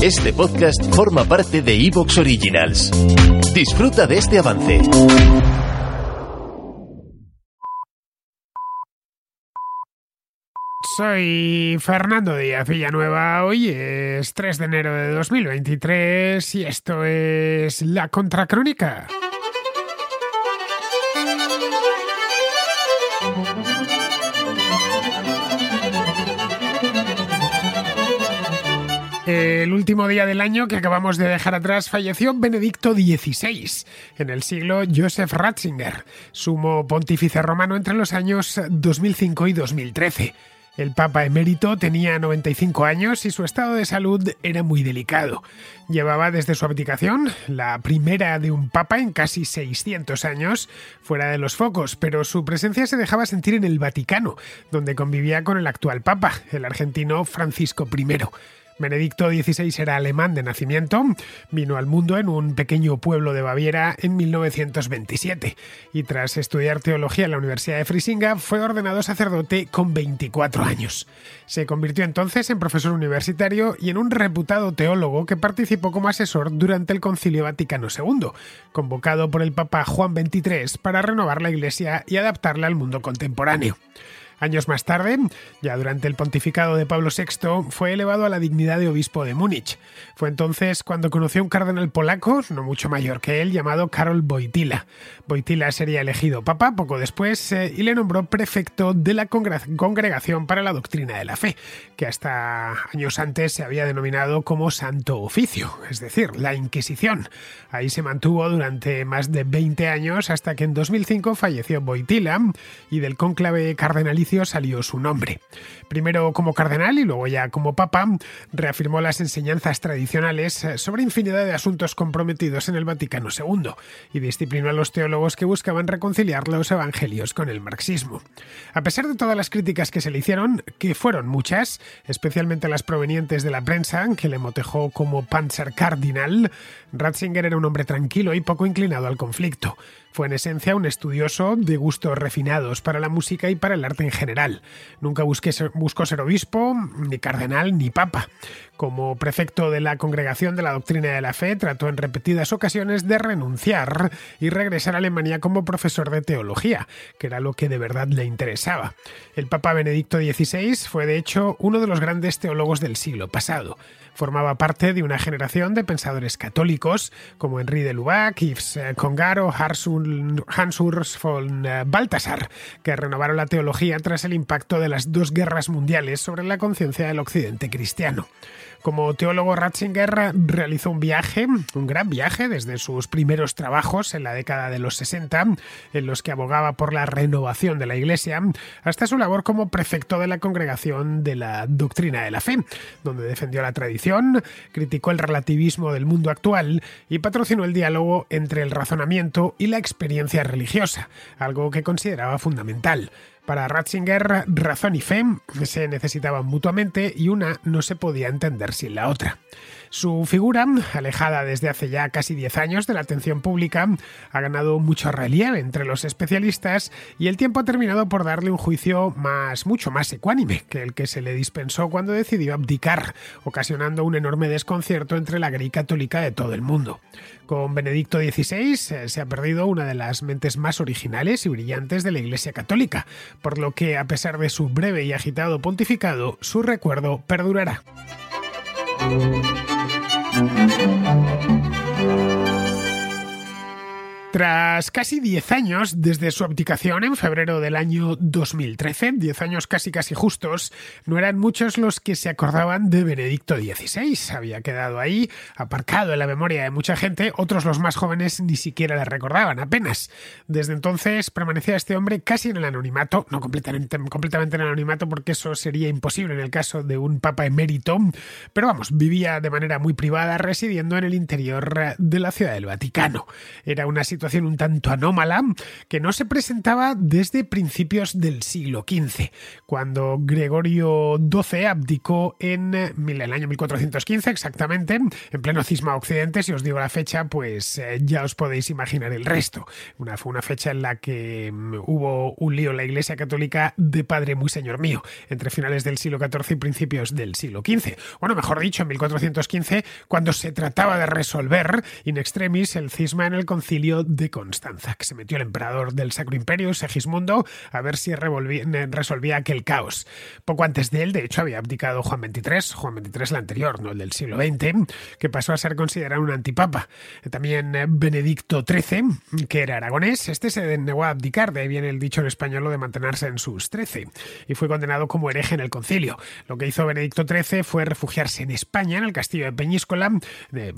Este podcast forma parte de Evox Originals. Disfruta de este avance. Soy Fernando Díaz Villanueva. Hoy es 3 de enero de 2023 y esto es La Contracrónica. El último día del año que acabamos de dejar atrás falleció Benedicto XVI, en el siglo Joseph Ratzinger, sumo pontífice romano entre los años 2005 y 2013. El Papa emérito tenía 95 años y su estado de salud era muy delicado. Llevaba desde su abdicación, la primera de un Papa en casi 600 años, fuera de los focos, pero su presencia se dejaba sentir en el Vaticano, donde convivía con el actual Papa, el argentino Francisco I. Benedicto XVI era alemán de nacimiento, vino al mundo en un pequeño pueblo de Baviera en 1927 y tras estudiar teología en la Universidad de Frisinga fue ordenado sacerdote con 24 años. Se convirtió entonces en profesor universitario y en un reputado teólogo que participó como asesor durante el Concilio Vaticano II, convocado por el Papa Juan XXIII para renovar la Iglesia y adaptarla al mundo contemporáneo. Años más tarde, ya durante el pontificado de Pablo VI, fue elevado a la dignidad de obispo de Múnich. Fue entonces cuando conoció a un cardenal polaco, no mucho mayor que él, llamado Karol Wojtyla. Wojtyla sería elegido papa poco después eh, y le nombró prefecto de la Congregación para la Doctrina de la Fe, que hasta años antes se había denominado como Santo Oficio, es decir, la Inquisición. Ahí se mantuvo durante más de 20 años hasta que en 2005 falleció Wojtyla y del cónclave cardenalicio salió su nombre. Primero como cardenal y luego ya como papa, reafirmó las enseñanzas tradicionales sobre infinidad de asuntos comprometidos en el Vaticano II y disciplinó a los teólogos que buscaban reconciliar los evangelios con el marxismo. A pesar de todas las críticas que se le hicieron, que fueron muchas, especialmente las provenientes de la prensa, que le motejó como Panzer Cardinal, Ratzinger era un hombre tranquilo y poco inclinado al conflicto. Fue en esencia un estudioso de gustos refinados para la música y para el arte en general. Nunca busqué ser, buscó ser obispo, ni cardenal, ni papa. Como prefecto de la Congregación de la Doctrina de la Fe, trató en repetidas ocasiones de renunciar y regresar a Alemania como profesor de teología, que era lo que de verdad le interesaba. El Papa Benedicto XVI fue de hecho uno de los grandes teólogos del siglo pasado. Formaba parte de una generación de pensadores católicos como Henri de Lubac, Yves Congaro, Hans Urs von Balthasar, que renovaron la teología tras el impacto de las dos guerras mundiales sobre la conciencia del occidente cristiano. Como teólogo, Ratzinger realizó un viaje, un gran viaje, desde sus primeros trabajos en la década de los 60, en los que abogaba por la renovación de la Iglesia, hasta su labor como prefecto de la Congregación de la Doctrina de la Fe, donde defendió la tradición, criticó el relativismo del mundo actual y patrocinó el diálogo entre el razonamiento y la experiencia religiosa, algo que consideraba fundamental. Para Ratzinger, razón y fe se necesitaban mutuamente y una no se podía entender sin la otra. Su figura, alejada desde hace ya casi 10 años de la atención pública, ha ganado mucho relieve entre los especialistas y el tiempo ha terminado por darle un juicio más, mucho más ecuánime que el que se le dispensó cuando decidió abdicar, ocasionando un enorme desconcierto entre la grey católica de todo el mundo. Con Benedicto XVI eh, se ha perdido una de las mentes más originales y brillantes de la Iglesia Católica, por lo que, a pesar de su breve y agitado pontificado, su recuerdo perdurará. Tras casi 10 años desde su abdicación en febrero del año 2013, 10 años casi casi justos, no eran muchos los que se acordaban de Benedicto XVI. Había quedado ahí, aparcado en la memoria de mucha gente, otros los más jóvenes ni siquiera le recordaban apenas. Desde entonces permanecía este hombre casi en el anonimato, no completamente, completamente en el anonimato porque eso sería imposible en el caso de un papa emérito, pero vamos, vivía de manera muy privada residiendo en el interior de la ciudad del Vaticano. Era una situación situación un tanto anómala que no se presentaba desde principios del siglo XV, cuando Gregorio XII abdicó en el año 1415 exactamente, en pleno cisma occidente, si os digo la fecha, pues eh, ya os podéis imaginar el resto. Fue una fecha en la que mm, hubo un lío en la Iglesia Católica de padre muy señor mío, entre finales del siglo XIV y principios del siglo XV. Bueno, mejor dicho, en 1415, cuando se trataba de resolver in extremis el cisma en el concilio de Constanza, que se metió el emperador del Sacro Imperio, Segismundo, a ver si resolvía aquel caos. Poco antes de él, de hecho, había abdicado Juan XXIII, Juan XXIII el anterior, no el del siglo XX, que pasó a ser considerado un antipapa. También eh, Benedicto XIII, que era aragonés, este se negó a abdicar, de ahí viene el dicho en español de mantenerse en sus trece, y fue condenado como hereje en el concilio. Lo que hizo Benedicto XIII fue refugiarse en España, en el castillo de Peñíscola,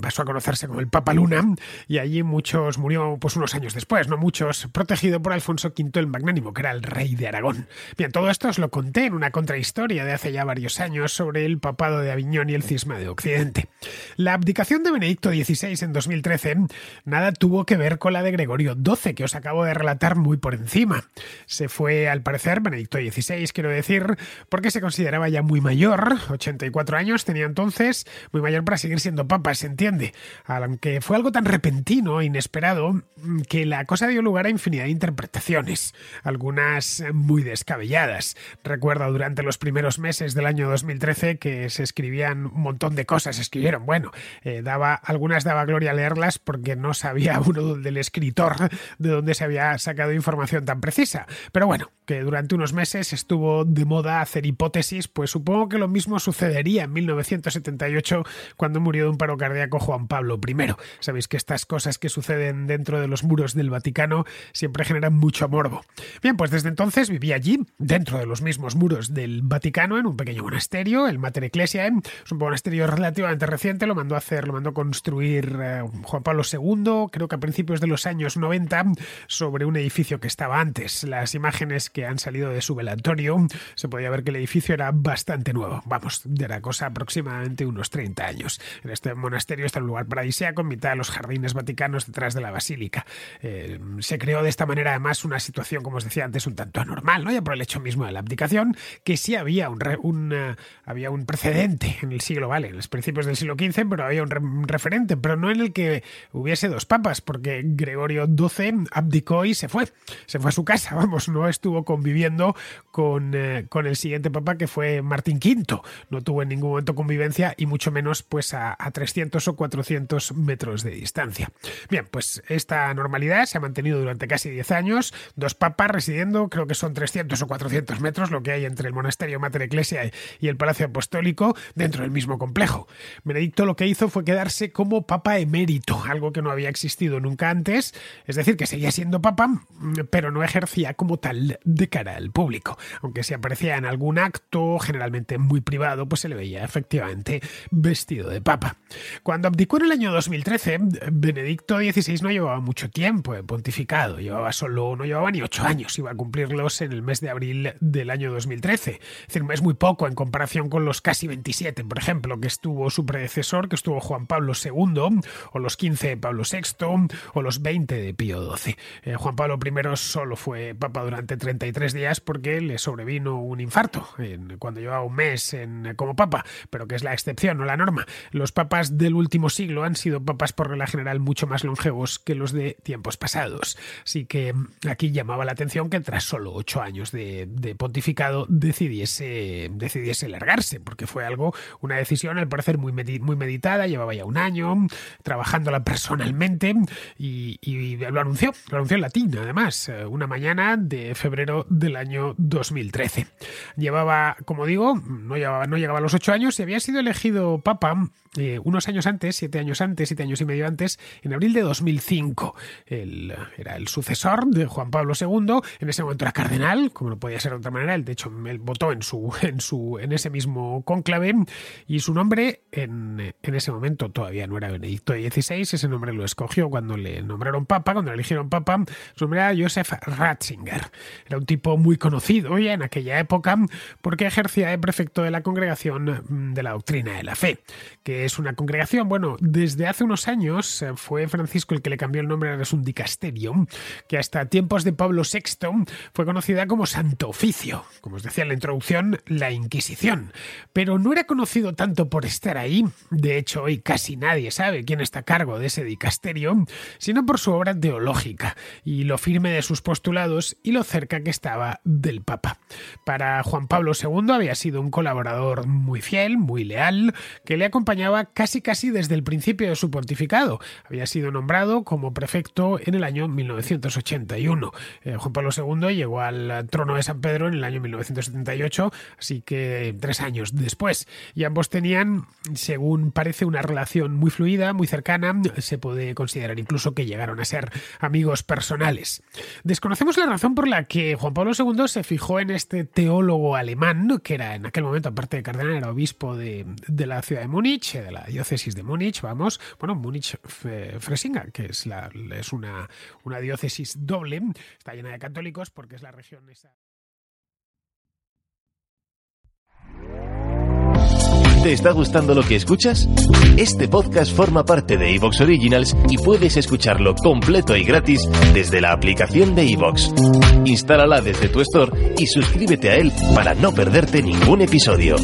pasó a conocerse como el Papa Luna, y allí muchos murió pues unos años después, no muchos, protegido por Alfonso V el Magnánimo, que era el rey de Aragón. Bien, todo esto os lo conté en una contrahistoria de hace ya varios años sobre el papado de Aviñón y el cisma de Occidente. La abdicación de Benedicto XVI en 2013 nada tuvo que ver con la de Gregorio XII, que os acabo de relatar muy por encima. Se fue, al parecer, Benedicto XVI, quiero decir, porque se consideraba ya muy mayor, 84 años tenía entonces, muy mayor para seguir siendo papa, se entiende, aunque fue algo tan repentino e inesperado que la cosa dio lugar a infinidad de interpretaciones, algunas muy descabelladas. Recuerdo durante los primeros meses del año 2013 que se escribían un montón de cosas, escribieron, bueno, eh, daba, algunas daba gloria leerlas porque no sabía uno del escritor de dónde se había sacado información tan precisa. Pero bueno, que durante unos meses estuvo de moda hacer hipótesis, pues supongo que lo mismo sucedería en 1978 cuando murió de un paro cardíaco Juan Pablo I. Sabéis que estas cosas que suceden dentro de los muros del Vaticano siempre generan mucho morbo. Bien, pues desde entonces viví allí, dentro de los mismos muros del Vaticano, en un pequeño monasterio, el Mater Ecclesiae. Es un monasterio relativamente reciente, lo mandó a hacer, lo mandó construir eh, Juan Pablo II, creo que a principios de los años 90, sobre un edificio que estaba antes. Las imágenes que han salido de su velatorio, se podía ver que el edificio era bastante nuevo. Vamos, de la cosa aproximadamente unos 30 años. En este monasterio está un lugar paradisíaco en mitad de los jardines vaticanos detrás de la basílica. Eh, se creó de esta manera además una situación, como os decía antes, un tanto anormal, ¿no? ya por el hecho mismo de la abdicación, que sí había un, un eh, había un precedente en el siglo, vale, en los principios del siglo XV, pero había un referente, pero no en el que hubiese dos papas, porque Gregorio XII abdicó y se fue. Se fue a su casa, vamos, no estuvo conviviendo con, eh, con el siguiente papa que fue Martín V. No tuvo en ningún momento convivencia y mucho menos pues a, 300 o 400 metros de distancia. Bien, pues esta normalidad se ha mantenido durante casi 10 años. Dos papas residiendo, creo que son 300 o 400 metros lo que hay entre el monasterio Mater Ecclesia y el Palacio Apostólico dentro del mismo complejo. Benedicto lo que hizo fue quedarse como papa emérito, algo que no había existido nunca antes, es decir, que seguía siendo papa, pero no ejercía como tal de cara al público. Aunque si aparecía en algún acto, generalmente muy privado, pues se le veía efectivamente vestido de papa. Cuando abdicó en el año 2013, Benedicto XVI no llevaba mucho tiempo pontificado, llevaba solo, no llevaba ni ocho años, iba a cumplirlos en el mes de abril del año 2013. Es decir, es muy poco en comparación con los casi 27, por ejemplo, que estuvo su predecesor, que estuvo Juan Pablo II, o los 15 de Pablo VI, o los 20 de Pío XII. Eh, Juan Pablo I solo fue papa durante 33 días porque le sobrevino un infarto cuando llevaba un mes en, como papa, pero que es la excepción, no la norma. Los papas del último siglo han sido papas por regla general mucho más longevos que los de tiempos pasados. Así que mm, aquí llamaba la atención que tras solo ocho años de, pontificado decidiese, decidiese largarse, porque fue algo, una decisión al parecer muy, muy meditada, llevaba ya un año trabajándola personalmente y, lo anunció, lo anunció en latín, además, eh, una mañana de febrero del año 2013. Llevaba, como digo, no, llevaba, no llegaba a los ocho años y había sido elegido papa eh, unos años antes, siete años antes, siete años y medio antes, en abril de 2005. Era el sucesor de Juan Pablo II, en ese momento era cardenal, como no podía ser de otra manera, él de hecho él votó en, su, en, su, en ese mismo cónclave. Y su nombre en, en ese momento todavía no era Benedicto XVI, ese nombre lo escogió cuando le nombraron papa, cuando le eligieron papa, su nombre era Joseph Ratzinger. Era un tipo muy conocido ya en aquella época porque ejercía de prefecto de la congregación mm, de la doctrina de la fe, que es una congregación, bueno, desde hace unos años eh, fue Francisco el que le cambió el nombre es un dicasterium, que hasta tiempos de Pablo VI fue conocida como Santo Oficio, como os decía en la introducción, la Inquisición. Pero no era conocido tanto por estar ahí, de hecho hoy casi nadie sabe quién está a cargo de ese dicasterio, sino por su obra teológica y lo firme de sus postulados y lo cerca que estaba del Papa. Para Juan Pablo II había sido un colaborador muy fiel, muy leal, que le acompañaba casi casi desde el principio de su pontificado. Había sido nombrado como prefecto en el año 1981. Eh, Juan Pablo II llegó al trono de San Pedro en el año 1978, así que tres años después. Y ambos tenían, según parece, una relación muy fluida, muy cercana. Se puede considerar incluso que llegaron a ser amigos personales. Desconocemos la razón por la que Juan Pablo II se fijó en este teólogo alemán, que era en aquel momento, aparte de cardenal, era obispo de, la ciudad de Múnich, de la diócesis de Múnich, vamos, bueno, Múnich-Fresinga, que es, la, es una, una diócesis doble, está llena de católicos porque es la región esa. ¿Te está gustando lo que escuchas? Este podcast forma parte de Evox Originals y puedes escucharlo completo y gratis desde la aplicación de Evox. Instálala desde tu store y suscríbete a él para no perderte ningún episodio.